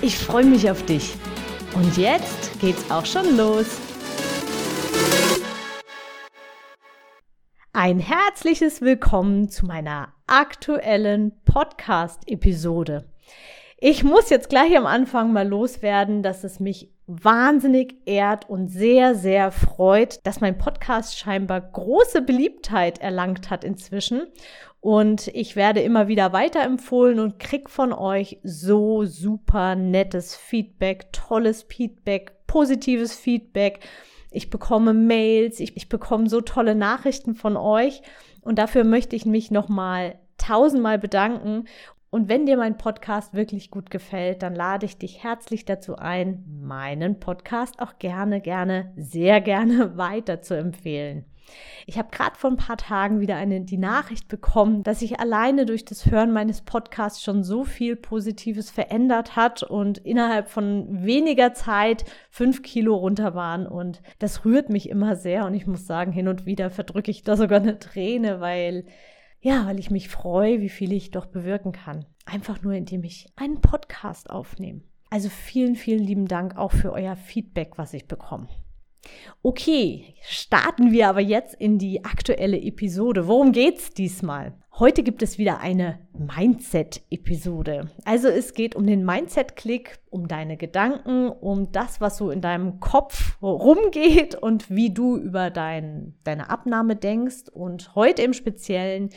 Ich freue mich auf dich. Und jetzt geht's auch schon los. Ein herzliches Willkommen zu meiner aktuellen Podcast-Episode. Ich muss jetzt gleich am Anfang mal loswerden, dass es mich wahnsinnig ehrt und sehr, sehr freut, dass mein Podcast scheinbar große Beliebtheit erlangt hat inzwischen. Und ich werde immer wieder weiterempfohlen und krieg von euch so super nettes Feedback, tolles Feedback, positives Feedback. Ich bekomme Mails, ich, ich bekomme so tolle Nachrichten von euch. Und dafür möchte ich mich nochmal tausendmal bedanken und wenn dir mein Podcast wirklich gut gefällt, dann lade ich dich herzlich dazu ein, meinen Podcast auch gerne, gerne, sehr gerne weiter zu empfehlen. Ich habe gerade vor ein paar Tagen wieder eine, die Nachricht bekommen, dass sich alleine durch das Hören meines Podcasts schon so viel Positives verändert hat und innerhalb von weniger Zeit fünf Kilo runter waren. Und das rührt mich immer sehr. Und ich muss sagen, hin und wieder verdrücke ich da sogar eine Träne, weil ja, weil ich mich freue, wie viel ich doch bewirken kann. Einfach nur, indem ich einen Podcast aufnehme. Also vielen, vielen lieben Dank auch für euer Feedback, was ich bekomme. Okay, starten wir aber jetzt in die aktuelle Episode. Worum geht's diesmal? Heute gibt es wieder eine Mindset-Episode. Also es geht um den Mindset-Klick, um deine Gedanken, um das, was so in deinem Kopf rumgeht und wie du über dein, deine Abnahme denkst. Und heute im Speziellen,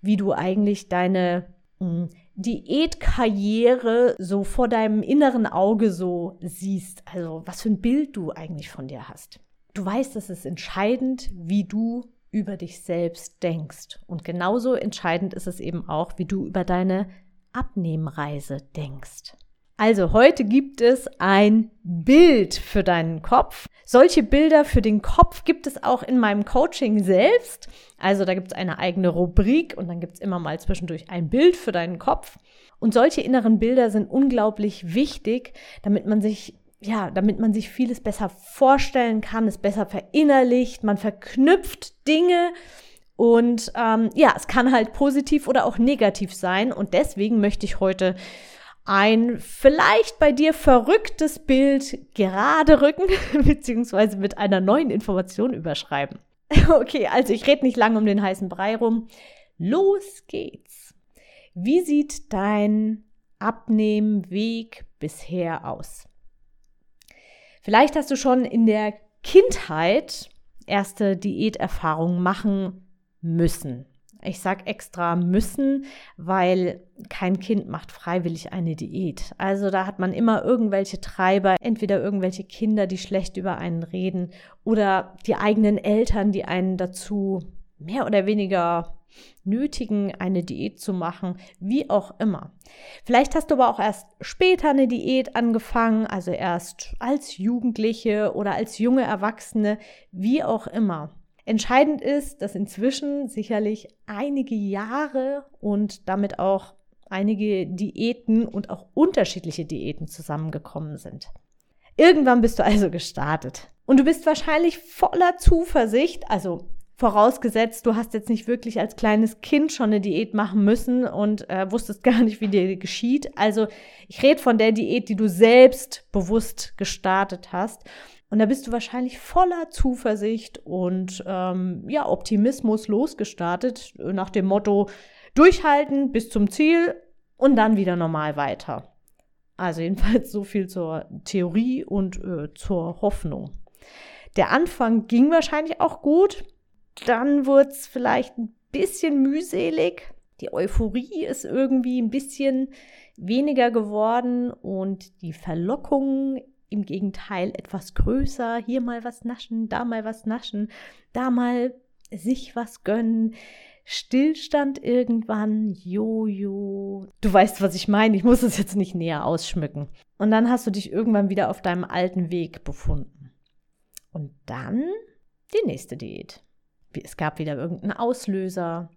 wie du eigentlich deine hm, Diätkarriere so vor deinem inneren Auge so siehst. Also was für ein Bild du eigentlich von dir hast. Du weißt, es ist entscheidend, wie du über dich selbst denkst. Und genauso entscheidend ist es eben auch, wie du über deine Abnehmreise denkst. Also heute gibt es ein Bild für deinen Kopf. Solche Bilder für den Kopf gibt es auch in meinem Coaching selbst. Also da gibt es eine eigene Rubrik und dann gibt es immer mal zwischendurch ein Bild für deinen Kopf. Und solche inneren Bilder sind unglaublich wichtig, damit man sich ja, damit man sich vieles besser vorstellen kann, es besser verinnerlicht, man verknüpft Dinge und ähm, ja, es kann halt positiv oder auch negativ sein und deswegen möchte ich heute ein vielleicht bei dir verrücktes Bild gerade rücken, beziehungsweise mit einer neuen Information überschreiben. Okay, also ich rede nicht lange um den heißen Brei rum. Los geht's. Wie sieht dein Abnehmweg bisher aus? Vielleicht hast du schon in der Kindheit erste Diäterfahrungen machen müssen. Ich sage extra müssen, weil kein Kind macht freiwillig eine Diät. Also da hat man immer irgendwelche Treiber, entweder irgendwelche Kinder, die schlecht über einen reden oder die eigenen Eltern, die einen dazu mehr oder weniger nötigen, eine Diät zu machen, wie auch immer. Vielleicht hast du aber auch erst später eine Diät angefangen, also erst als Jugendliche oder als junge Erwachsene, wie auch immer. Entscheidend ist, dass inzwischen sicherlich einige Jahre und damit auch einige Diäten und auch unterschiedliche Diäten zusammengekommen sind. Irgendwann bist du also gestartet. Und du bist wahrscheinlich voller Zuversicht, also Vorausgesetzt, du hast jetzt nicht wirklich als kleines Kind schon eine Diät machen müssen und äh, wusstest gar nicht, wie dir geschieht. Also ich rede von der Diät, die du selbst bewusst gestartet hast. Und da bist du wahrscheinlich voller Zuversicht und ähm, ja, Optimismus losgestartet, nach dem Motto, durchhalten bis zum Ziel und dann wieder normal weiter. Also jedenfalls so viel zur Theorie und äh, zur Hoffnung. Der Anfang ging wahrscheinlich auch gut dann wurde es vielleicht ein bisschen mühselig. Die Euphorie ist irgendwie ein bisschen weniger geworden und die Verlockung im Gegenteil etwas größer. Hier mal was naschen, da mal was naschen, da mal sich was gönnen. Stillstand irgendwann, Jojo. Du weißt, was ich meine. Ich muss es jetzt nicht näher ausschmücken. Und dann hast du dich irgendwann wieder auf deinem alten Weg befunden. Und dann die nächste Diät. Es gab wieder irgendeinen Auslöser,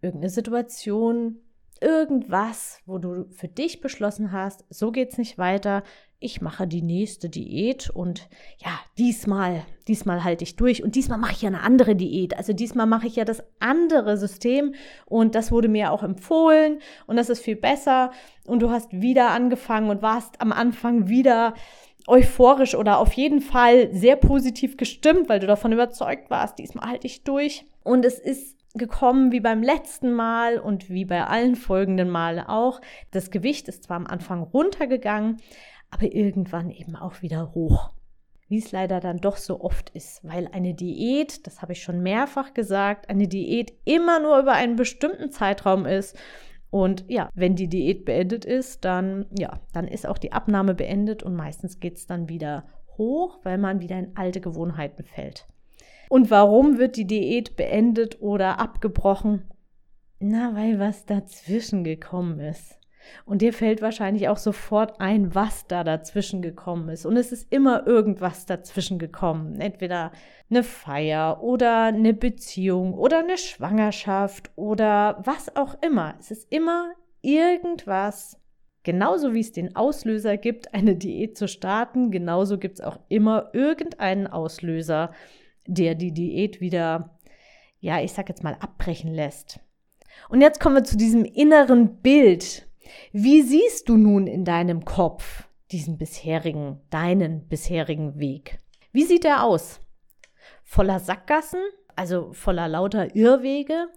irgendeine Situation, irgendwas, wo du für dich beschlossen hast, so geht es nicht weiter. Ich mache die nächste Diät und ja, diesmal, diesmal halte ich durch und diesmal mache ich ja eine andere Diät. Also diesmal mache ich ja das andere System und das wurde mir auch empfohlen und das ist viel besser und du hast wieder angefangen und warst am Anfang wieder euphorisch oder auf jeden Fall sehr positiv gestimmt, weil du davon überzeugt warst, diesmal halte ich durch. Und es ist gekommen wie beim letzten Mal und wie bei allen folgenden Male auch. Das Gewicht ist zwar am Anfang runtergegangen, aber irgendwann eben auch wieder hoch. Wie es leider dann doch so oft ist, weil eine Diät, das habe ich schon mehrfach gesagt, eine Diät immer nur über einen bestimmten Zeitraum ist. Und ja, wenn die Diät beendet ist, dann ja, dann ist auch die Abnahme beendet und meistens geht es dann wieder hoch, weil man wieder in alte Gewohnheiten fällt. Und warum wird die Diät beendet oder abgebrochen? Na, weil was dazwischen gekommen ist. Und dir fällt wahrscheinlich auch sofort ein, was da dazwischen gekommen ist. Und es ist immer irgendwas dazwischen gekommen. Entweder eine Feier oder eine Beziehung oder eine Schwangerschaft oder was auch immer. Es ist immer irgendwas. Genauso wie es den Auslöser gibt, eine Diät zu starten, genauso gibt es auch immer irgendeinen Auslöser, der die Diät wieder, ja, ich sag jetzt mal, abbrechen lässt. Und jetzt kommen wir zu diesem inneren Bild. Wie siehst du nun in deinem Kopf diesen bisherigen, deinen bisherigen Weg? Wie sieht er aus? Voller Sackgassen, also voller lauter Irrwege?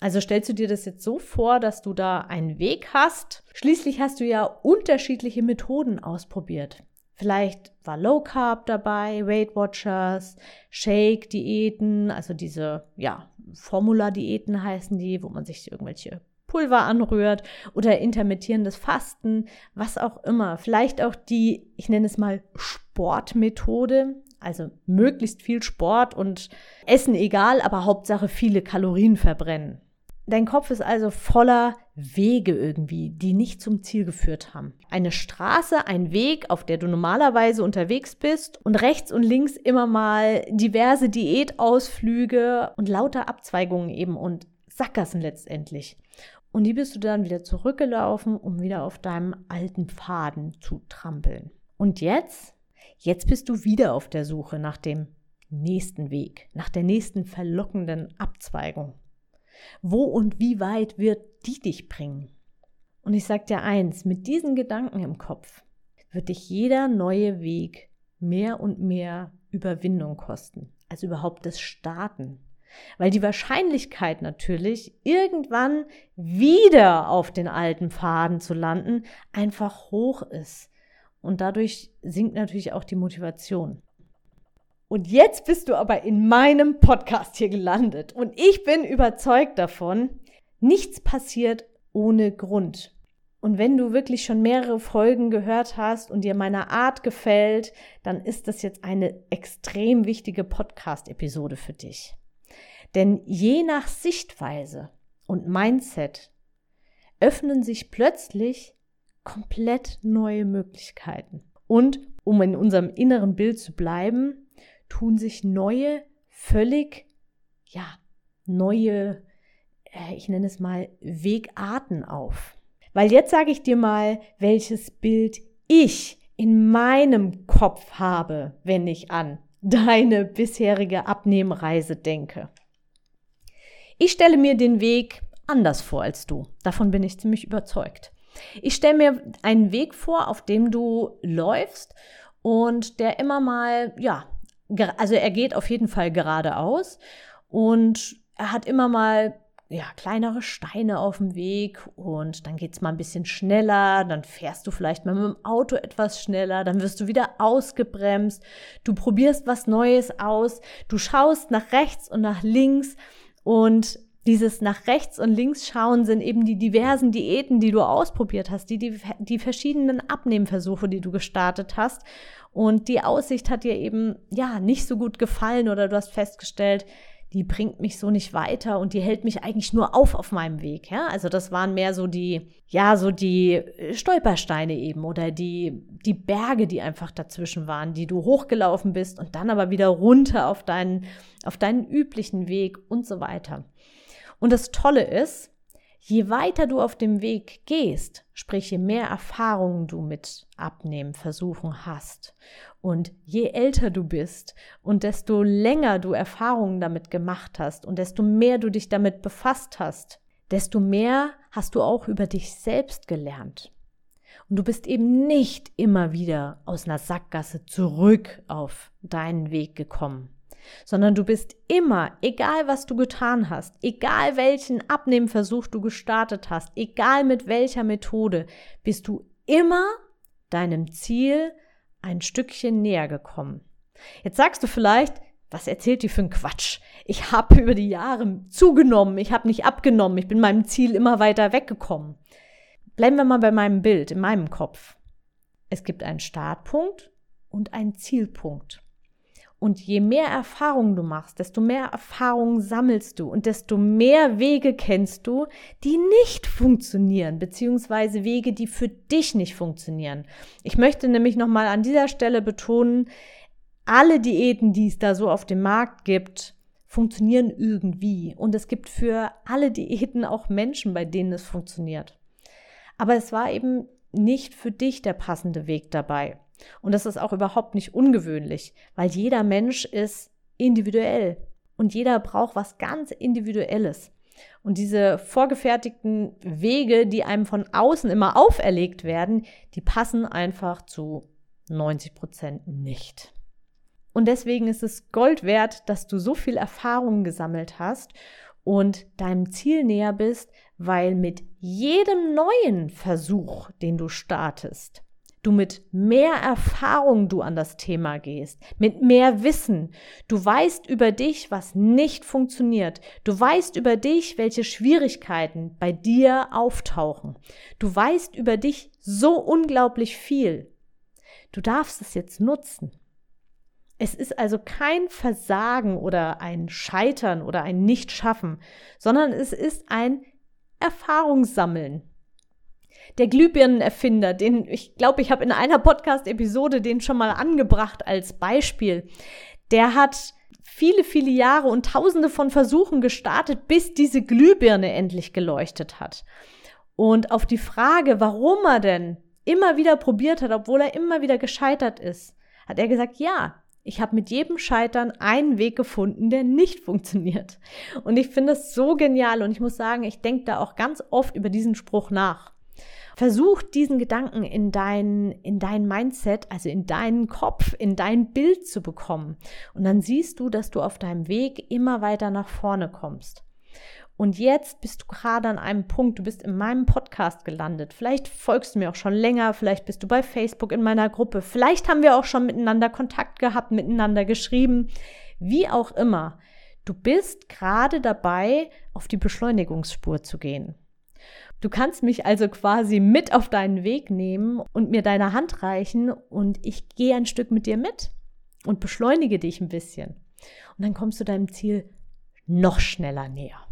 Also stellst du dir das jetzt so vor, dass du da einen Weg hast? Schließlich hast du ja unterschiedliche Methoden ausprobiert. Vielleicht war Low Carb dabei, Weight Watchers, Shake-Diäten, also diese, ja, Formula-Diäten heißen die, wo man sich irgendwelche Pulver anrührt oder intermittierendes Fasten, was auch immer. Vielleicht auch die, ich nenne es mal Sportmethode, also möglichst viel Sport und Essen egal, aber Hauptsache viele Kalorien verbrennen. Dein Kopf ist also voller Wege irgendwie, die nicht zum Ziel geführt haben. Eine Straße, ein Weg, auf der du normalerweise unterwegs bist und rechts und links immer mal diverse Diätausflüge und lauter Abzweigungen eben und Sackgassen letztendlich. Und die bist du dann wieder zurückgelaufen, um wieder auf deinem alten Faden zu trampeln. Und jetzt? Jetzt bist du wieder auf der Suche nach dem nächsten Weg, nach der nächsten verlockenden Abzweigung. Wo und wie weit wird die dich bringen? Und ich sage dir eins, mit diesen Gedanken im Kopf wird dich jeder neue Weg mehr und mehr Überwindung kosten, als überhaupt das Starten. Weil die Wahrscheinlichkeit natürlich, irgendwann wieder auf den alten Pfaden zu landen, einfach hoch ist. Und dadurch sinkt natürlich auch die Motivation. Und jetzt bist du aber in meinem Podcast hier gelandet. Und ich bin überzeugt davon, nichts passiert ohne Grund. Und wenn du wirklich schon mehrere Folgen gehört hast und dir meine Art gefällt, dann ist das jetzt eine extrem wichtige Podcast-Episode für dich. Denn je nach Sichtweise und Mindset öffnen sich plötzlich komplett neue Möglichkeiten. Und um in unserem inneren Bild zu bleiben, tun sich neue, völlig, ja, neue, äh, ich nenne es mal, Wegarten auf. Weil jetzt sage ich dir mal, welches Bild ich in meinem Kopf habe, wenn ich an deine bisherige Abnehmreise denke. Ich stelle mir den Weg anders vor als du. Davon bin ich ziemlich überzeugt. Ich stelle mir einen Weg vor, auf dem du läufst und der immer mal, ja, also er geht auf jeden Fall geradeaus und er hat immer mal ja, kleinere Steine auf dem Weg und dann geht es mal ein bisschen schneller, dann fährst du vielleicht mal mit dem Auto etwas schneller, dann wirst du wieder ausgebremst, du probierst was Neues aus, du schaust nach rechts und nach links und dieses nach rechts und links schauen sind eben die diversen Diäten, die du ausprobiert hast, die, die, die verschiedenen Abnehmversuche, die du gestartet hast. Und die Aussicht hat dir eben, ja, nicht so gut gefallen oder du hast festgestellt, die bringt mich so nicht weiter und die hält mich eigentlich nur auf auf meinem Weg. Ja? Also das waren mehr so die, ja, so die äh, Stolpersteine eben oder die, die Berge, die einfach dazwischen waren, die du hochgelaufen bist und dann aber wieder runter auf deinen, auf deinen üblichen Weg und so weiter. Und das Tolle ist, je weiter du auf dem Weg gehst, sprich je mehr Erfahrungen du mit Abnehmen versuchen hast und je älter du bist und desto länger du Erfahrungen damit gemacht hast und desto mehr du dich damit befasst hast, desto mehr hast du auch über dich selbst gelernt. Und du bist eben nicht immer wieder aus einer Sackgasse zurück auf deinen Weg gekommen sondern du bist immer, egal was du getan hast, egal welchen Abnehmversuch du gestartet hast, egal mit welcher Methode, bist du immer deinem Ziel ein Stückchen näher gekommen. Jetzt sagst du vielleicht, was erzählt die für ein Quatsch? Ich habe über die Jahre zugenommen, ich habe nicht abgenommen, ich bin meinem Ziel immer weiter weggekommen. Bleiben wir mal bei meinem Bild, in meinem Kopf. Es gibt einen Startpunkt und einen Zielpunkt. Und je mehr Erfahrungen du machst, desto mehr Erfahrungen sammelst du und desto mehr Wege kennst du, die nicht funktionieren, beziehungsweise Wege, die für dich nicht funktionieren. Ich möchte nämlich nochmal an dieser Stelle betonen, alle Diäten, die es da so auf dem Markt gibt, funktionieren irgendwie. Und es gibt für alle Diäten auch Menschen, bei denen es funktioniert. Aber es war eben nicht für dich der passende Weg dabei. Und das ist auch überhaupt nicht ungewöhnlich, weil jeder Mensch ist individuell und jeder braucht was ganz Individuelles. Und diese vorgefertigten Wege, die einem von außen immer auferlegt werden, die passen einfach zu 90 Prozent nicht. Und deswegen ist es Gold wert, dass du so viel Erfahrung gesammelt hast und deinem Ziel näher bist, weil mit jedem neuen Versuch, den du startest, du mit mehr Erfahrung du an das Thema gehst, mit mehr Wissen. Du weißt über dich, was nicht funktioniert. Du weißt über dich, welche Schwierigkeiten bei dir auftauchen. Du weißt über dich so unglaublich viel. Du darfst es jetzt nutzen. Es ist also kein Versagen oder ein Scheitern oder ein Nichtschaffen, sondern es ist ein Erfahrungssammeln. Der Glühbirnenerfinder, den ich glaube, ich habe in einer Podcast-Episode den schon mal angebracht als Beispiel, der hat viele, viele Jahre und tausende von Versuchen gestartet, bis diese Glühbirne endlich geleuchtet hat. Und auf die Frage, warum er denn immer wieder probiert hat, obwohl er immer wieder gescheitert ist, hat er gesagt, ja, ich habe mit jedem Scheitern einen Weg gefunden, der nicht funktioniert. Und ich finde es so genial und ich muss sagen, ich denke da auch ganz oft über diesen Spruch nach. Versuch diesen Gedanken in dein, in dein Mindset, also in deinen Kopf, in dein Bild zu bekommen. Und dann siehst du, dass du auf deinem Weg immer weiter nach vorne kommst. Und jetzt bist du gerade an einem Punkt, du bist in meinem Podcast gelandet. Vielleicht folgst du mir auch schon länger, vielleicht bist du bei Facebook in meiner Gruppe, vielleicht haben wir auch schon miteinander Kontakt gehabt, miteinander geschrieben, wie auch immer. Du bist gerade dabei, auf die Beschleunigungsspur zu gehen. Du kannst mich also quasi mit auf deinen Weg nehmen und mir deine Hand reichen und ich gehe ein Stück mit dir mit und beschleunige dich ein bisschen. Und dann kommst du deinem Ziel noch schneller näher.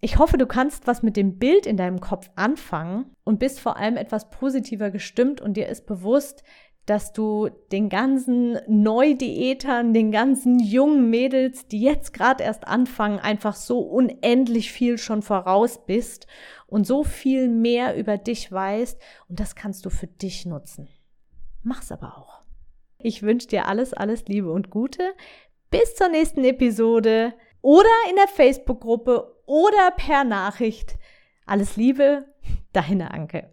Ich hoffe, du kannst was mit dem Bild in deinem Kopf anfangen und bist vor allem etwas positiver gestimmt und dir ist bewusst, dass du den ganzen Neudiätern, den ganzen jungen Mädels, die jetzt gerade erst anfangen, einfach so unendlich viel schon voraus bist und so viel mehr über dich weißt und das kannst du für dich nutzen. Mach's aber auch. Ich wünsche dir alles, alles Liebe und Gute. Bis zur nächsten Episode oder in der Facebook-Gruppe oder per Nachricht. Alles Liebe, deine Anke.